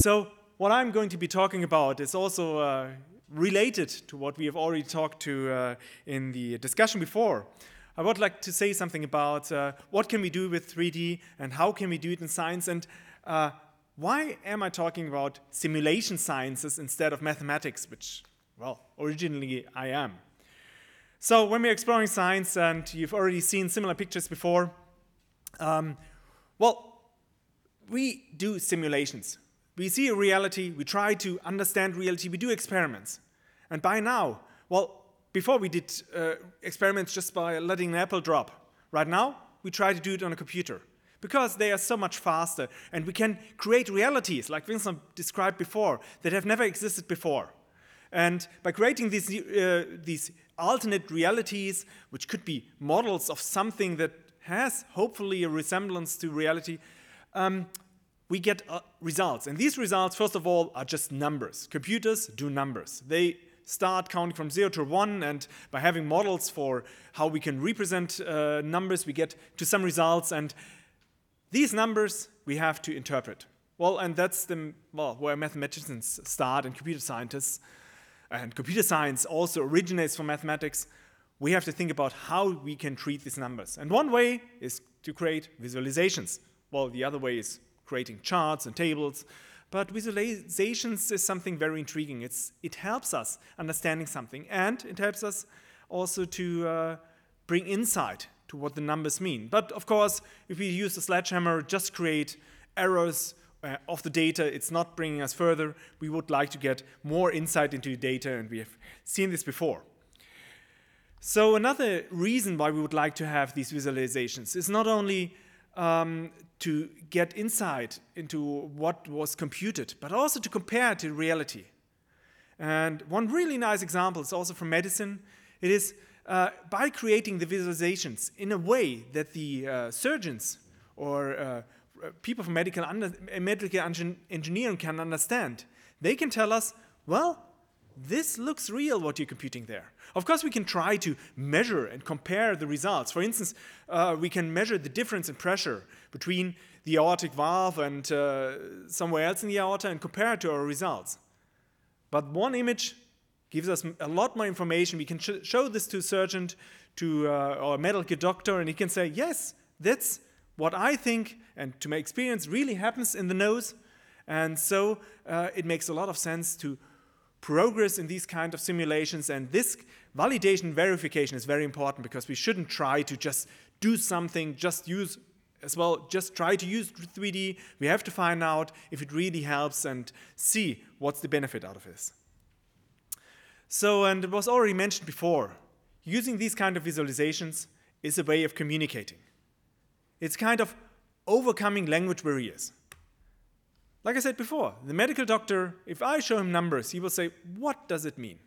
So what I'm going to be talking about is also uh, related to what we have already talked to uh, in the discussion before. I would like to say something about uh, what can we do with 3D and how can we do it in science and uh, why am I talking about simulation sciences instead of mathematics, which, well, originally I am. So when we're exploring science, and you've already seen similar pictures before, um, well, we do simulations. We see a reality, we try to understand reality, we do experiments. And by now, well, before we did uh, experiments just by letting an apple drop. Right now, we try to do it on a computer because they are so much faster and we can create realities, like Vincent described before, that have never existed before. And by creating these, uh, these alternate realities, which could be models of something that has hopefully a resemblance to reality, um, we get uh, results. And these results, first of all, are just numbers. Computers do numbers. They start counting from 0 to 1, and by having models for how we can represent uh, numbers, we get to some results. And these numbers we have to interpret. Well, and that's the, well, where mathematicians start and computer scientists. And computer science also originates from mathematics. We have to think about how we can treat these numbers. And one way is to create visualizations. Well, the other way is creating charts and tables. But visualizations is something very intriguing. It's, it helps us understanding something, and it helps us also to uh, bring insight to what the numbers mean. But of course, if we use a sledgehammer, just create errors uh, of the data, it's not bringing us further. We would like to get more insight into the data, and we have seen this before. So another reason why we would like to have these visualizations is not only um, to get insight into what was computed, but also to compare to reality. And one really nice example is also from medicine. It is uh, by creating the visualizations in a way that the uh, surgeons or uh, people from medical, under, medical engineering can understand, they can tell us, well, this looks real what you're computing there. Of course, we can try to measure and compare the results. For instance, uh, we can measure the difference in pressure between the aortic valve and uh, somewhere else in the aorta and compare it to our results. But one image gives us a lot more information. We can sh show this to a surgeon, to uh, our medical doctor, and he can say, yes, that's what I think and to my experience really happens in the nose. And so uh, it makes a lot of sense to progress in these kind of simulations and this validation verification is very important because we shouldn't try to just do something just use as well just try to use 3d we have to find out if it really helps and see what's the benefit out of this. So and it was already mentioned before using these kind of visualizations is a way of communicating. It's kind of overcoming language barriers like I said before, the medical doctor, if I show him numbers, he will say, What does it mean?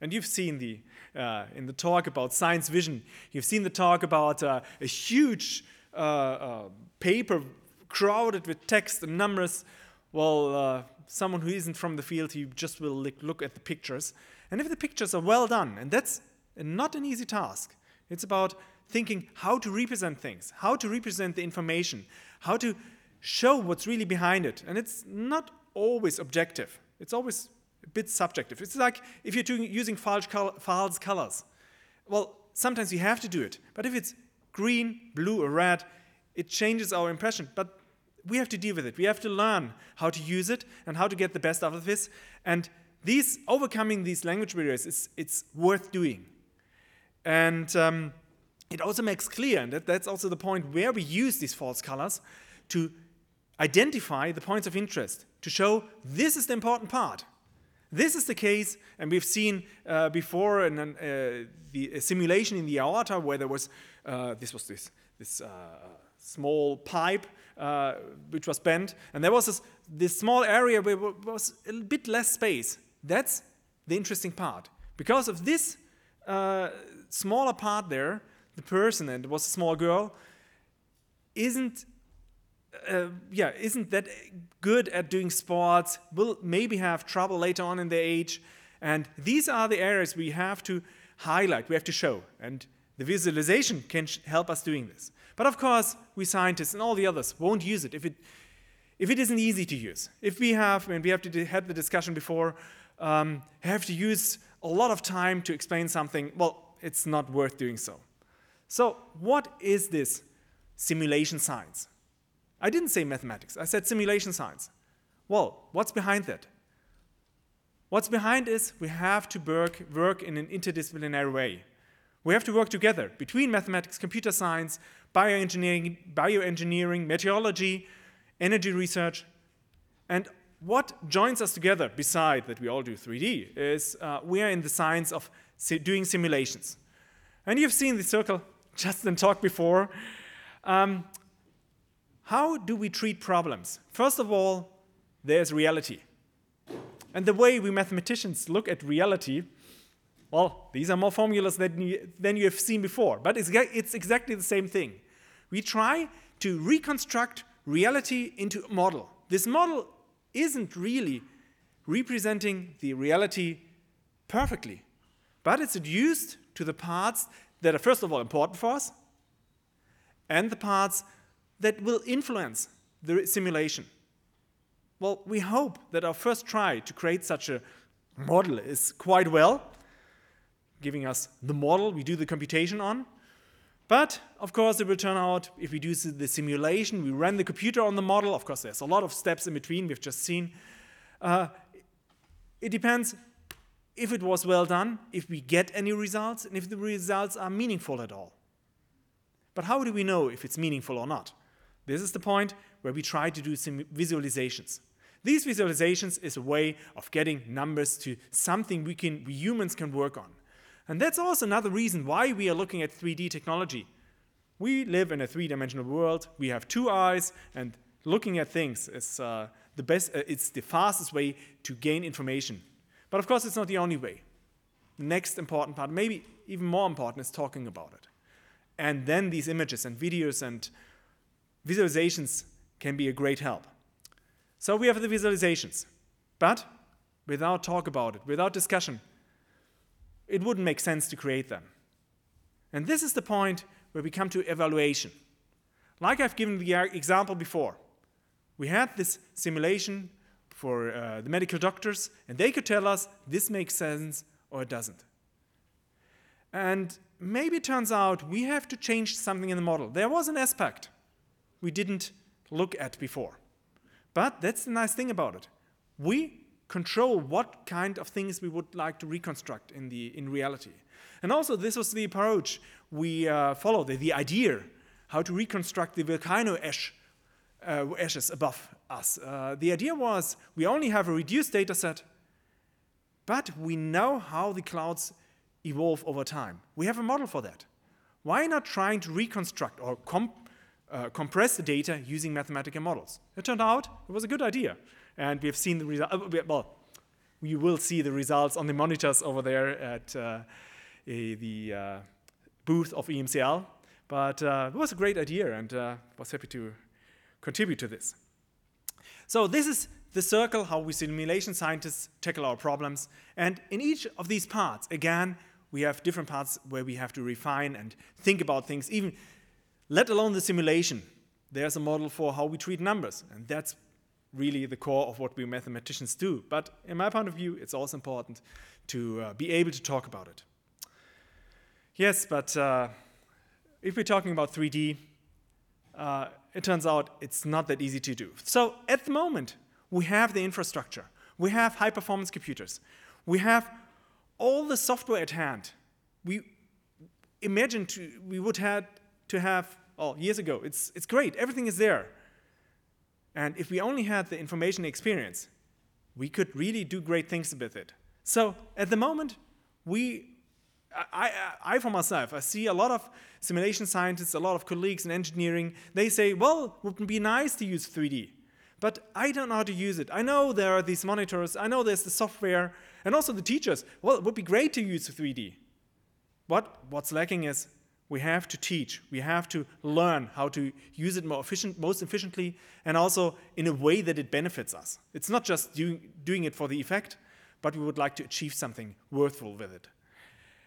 And you've seen the, uh, in the talk about science vision, you've seen the talk about uh, a huge uh, uh paper crowded with text and numbers. Well, uh, someone who isn't from the field, he just will look at the pictures. And if the pictures are well done, and that's not an easy task, it's about thinking how to represent things, how to represent the information, how to show what's really behind it. And it's not always objective, it's always a bit subjective. It's like if you're doing, using false, col false colors. Well, sometimes you have to do it, but if it's green, blue, or red, it changes our impression. But we have to deal with it. We have to learn how to use it and how to get the best out of this. And these overcoming these language barriers is it's worth doing. And um, it also makes clear, and that, that's also the point where we use these false colors to identify the points of interest to show this is the important part. This is the case, and we've seen uh, before in an, uh, the simulation in the aorta where there was uh, this was this this uh, small pipe uh, which was bent, and there was this, this small area where was a bit less space. That's the interesting part. Because of this uh, smaller part there, the person, and it was a small girl, isn't uh, yeah, isn't that good at doing sports, will maybe have trouble later on in their age. And these are the areas we have to highlight, we have to show. And the visualization can help us doing this. But of course, we scientists and all the others won't use it if, it if it isn't easy to use, if we have, and we have to had the discussion before, um, have to use a lot of time to explain something, well, it's not worth doing so. So, what is this simulation science? I didn't say mathematics, I said simulation science. Well, what's behind that? What's behind is we have to work, work in an interdisciplinary way. We have to work together between mathematics, computer science, bioengineering, bioengineering, meteorology, energy research. And what joins us together, beside that we all do 3D, is uh, we are in the science of doing simulations. And you've seen the circle just in talk before. Um, how do we treat problems? First of all, there's reality. And the way we mathematicians look at reality, well, these are more formulas than you, than you have seen before, but it's, it's exactly the same thing. We try to reconstruct reality into a model. This model isn't really representing the reality perfectly, but it's reduced to the parts that are, first of all, important for us, and the parts that will influence the simulation. Well, we hope that our first try to create such a model is quite well, giving us the model we do the computation on. But of course, it will turn out if we do the simulation, we run the computer on the model. Of course, there's a lot of steps in between, we've just seen. Uh, it depends if it was well done, if we get any results, and if the results are meaningful at all. But how do we know if it's meaningful or not? This is the point where we try to do some visualizations. These visualizations is a way of getting numbers to something we, can, we humans can work on. And that's also another reason why we are looking at 3D technology. We live in a three-dimensional world. We have two eyes, and looking at things is uh, the best. Uh, it's the fastest way to gain information. But of course, it's not the only way. The next important part, maybe even more important, is talking about it. And then these images and videos and visualizations can be a great help. So we have the visualizations, but without talk about it, without discussion, it wouldn't make sense to create them. And this is the point where we come to evaluation. Like I've given the example before, we had this simulation for uh, the medical doctors, and they could tell us this makes sense or it doesn't. And maybe it turns out we have to change something in the model. There was an aspect we didn't look at before. But that's the nice thing about it. We control what kind of things we would like to reconstruct in, the, in reality. And also, this was the approach we uh, followed, the, the, idea how to reconstruct the volcano ash, uh, ashes above us. Uh, the idea was we only have a reduced data set, but we know how the clouds evolve over time. We have a model for that. Why not trying to reconstruct or comp uh, compress the data using mathematical models. It turned out it was a good idea. And we have seen the result, uh, well, we will see the results on the monitors over there at uh, a, the uh, booth of EMCL. But uh, it was a great idea and uh, was happy to contribute to this. So this is the circle, how we simulation scientists tackle our problems. And in each of these parts, again, we have different parts where we have to refine and think about things, even let alone the simulation. There's a model for how we treat numbers, and that's really the core of what we mathematicians do. But in my point of view, it's also important to uh, be able to talk about it. Yes, but uh, if we're talking about 3D, uh, it turns out it's not that easy to do. So at the moment, we have the infrastructure. We have high performance computers. We have all the software at hand. We imagine we would have to have oh, years ago. It's, it's great, everything is there. And if we only had the information experience, we could really do great things with it. So at the moment, we, I, I, I for myself, I see a lot of simulation scientists, a lot of colleagues in engineering, they say, well, it would be nice to use 3D. But I don't know how to use it. I know there are these monitors, I know there's the software, and also the teachers. Well, it would be great to use 3D. What, what's lacking is we have to teach, we have to learn how to use it more efficient, most efficiently, and also in a way that it benefits us. It's not just doing, doing it for the effect, but we would like to achieve something worthwhile with it.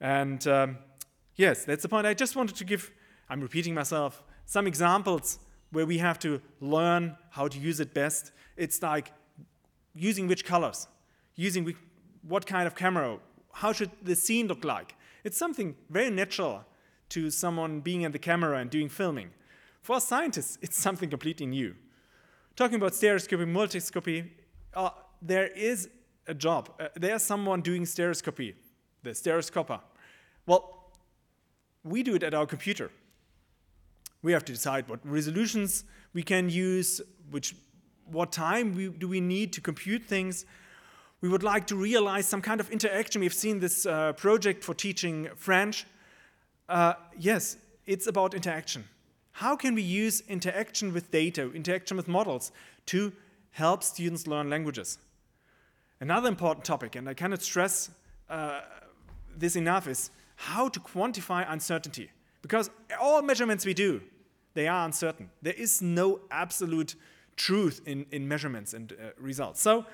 And um, yes, that's the point. I just wanted to give, I'm repeating myself, some examples where we have to learn how to use it best. It's like using which colors, using which, what kind of camera, how should the scene look like. It's something very natural to someone being at the camera and doing filming. For scientists, it's something completely new. Talking about stereoscopy, multiscopy, uh, there is a job. Uh, there's someone doing stereoscopy, the stereoscoper. Well, we do it at our computer. We have to decide what resolutions we can use, which, what time we, do we need to compute things. We would like to realize some kind of interaction. We've seen this uh, project for teaching French. Uh, yes, it's about interaction. How can we use interaction with data, interaction with models to help students learn languages? Another important topic, and I cannot stress uh, this enough, is how to quantify uncertainty. Because all measurements we do, they are uncertain. There is no absolute truth in, in measurements and uh, results. So,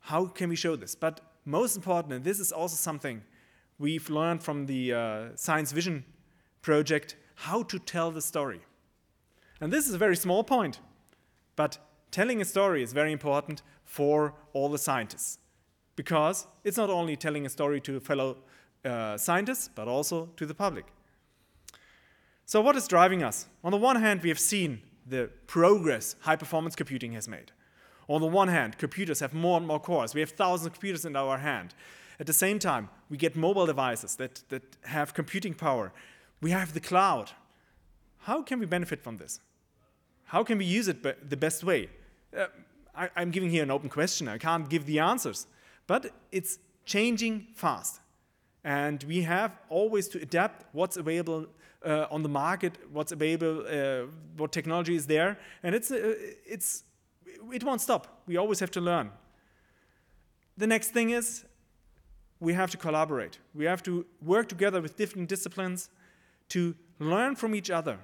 how can we show this? But most important, and this is also something we've learned from the uh, Science Vision project, how to tell the story. And this is a very small point, but telling a story is very important for all the scientists because it's not only telling a story to fellow uh, scientists, but also to the public. So, what is driving us? On the one hand, we have seen the progress high performance computing has made. On the one hand, computers have more and more cores. We have thousands of computers in our hand. At the same time, we get mobile devices that, that have computing power. We have the cloud. How can we benefit from this? How can we use it the best way? Uh, I, I'm giving here an open question. I can't give the answers. But it's changing fast. And we have always to adapt what's available uh, on the market, what's available, uh, what technology is there. And it's, uh, it's, it won't stop. We always have to learn. The next thing is we have to collaborate. We have to work together with different disciplines to learn from each other.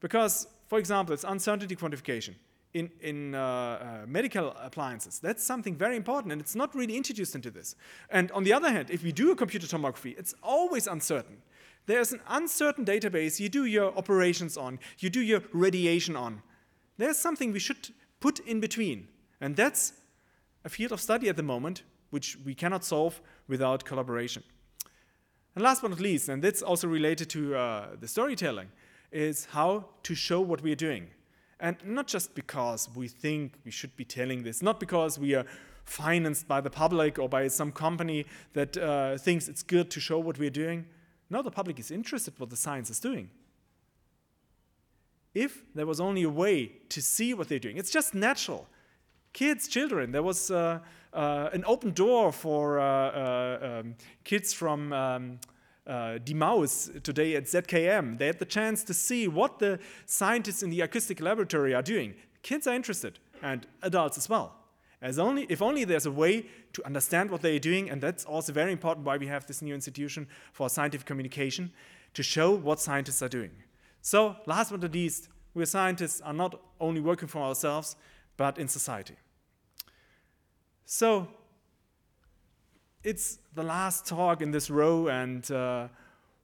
Because, for example, it's uncertainty quantification in, in uh, uh, medical appliances. That's something very important, and it's not really introduced into this. And on the other hand, if we do a computer tomography, it's always uncertain. There's an uncertain database you do your operations on, you do your radiation on. There's something we should put in between. And that's a field of study at the moment, which we cannot solve without collaboration. And last but not least, and that's also related to uh, the storytelling, is how to show what we are doing. And not just because we think we should be telling this, not because we are financed by the public or by some company that uh, thinks it's good to show what we're doing. No, the public is interested what the science is doing. If there was only a way to see what they're doing, it's just natural. Kids, children, there was uh, uh, an open door for uh, uh, um, kids from. Um, uh, Die Maus today at ZKM. They had the chance to see what the scientists in the acoustic laboratory are doing. Kids are interested, and adults as well. As only, if only there's a way to understand what they're doing, and that's also very important why we have this new institution for scientific communication, to show what scientists are doing. So, last but not least, we scientists are not only working for ourselves, but in society. So, it's the last talk in this row, and uh,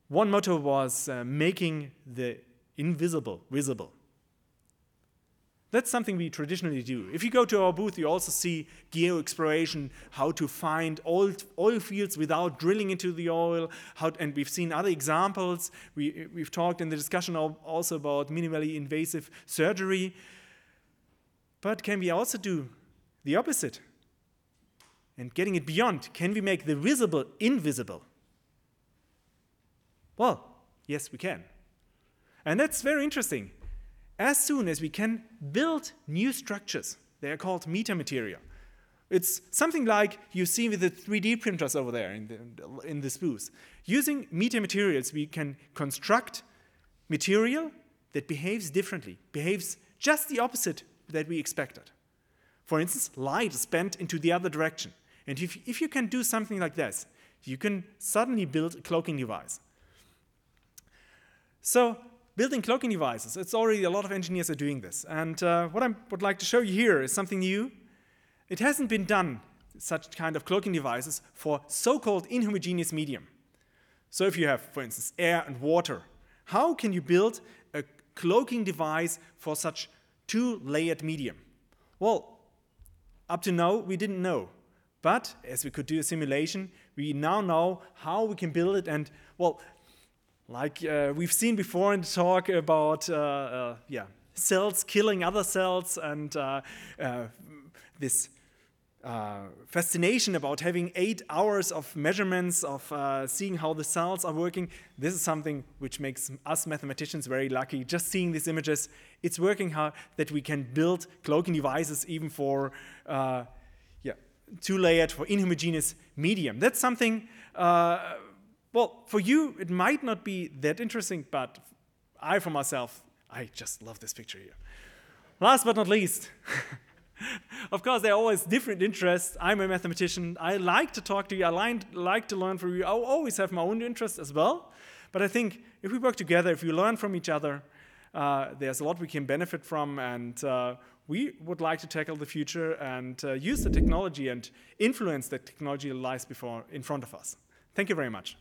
one motto was uh, making the invisible visible. That's something we traditionally do. If you go to our booth, you also see geo exploration, how to find old oil fields without drilling into the oil. How, and we've seen other examples. We, we've talked in the discussion also about minimally invasive surgery. But can we also do the opposite? And getting it beyond, can we make the visible invisible? Well, yes, we can. And that's very interesting. As soon as we can build new structures, they are called metamateria. It's something like you see with the 3D printers over there in, the, in this booth. Using metamaterials, we can construct material that behaves differently, behaves just the opposite that we expected. For instance, light is bent into the other direction. And if, if you can do something like this, you can suddenly build a cloaking device. So building cloaking devices, it's already a lot of engineers are doing this. And uh, what I would like to show you here is something new. It hasn't been done, such kind of cloaking devices, for so-called inhomogeneous medium. So if you have, for instance, air and water, how can you build a cloaking device for such two-layered medium? Well, up to now, we didn't know. But as we could do a simulation, we now know how we can build it. And, well, like uh, we've seen before in the talk about, uh, uh, yeah, cells killing other cells and uh, uh, this uh, fascination about having eight hours of measurements of seeing how the cells are working. This is something which makes us mathematicians very lucky. Just seeing these images, it's working how that we can build cloaking devices even for yeah two-layered for inhomogeneous medium. That's something. Uh, well, for you it might not be that interesting, but I, for myself, I just love this picture here. Last but not least. of course, there are always different interests. I'm a mathematician. I like to talk to you. I like, like to learn from you. I always have my own interests as well. But I think if we work together, if we learn from each other, uh, there's a lot we can benefit from. And uh, we would like to tackle the future and uh, use the technology and influence that technology lies before in front of us. Thank you very much.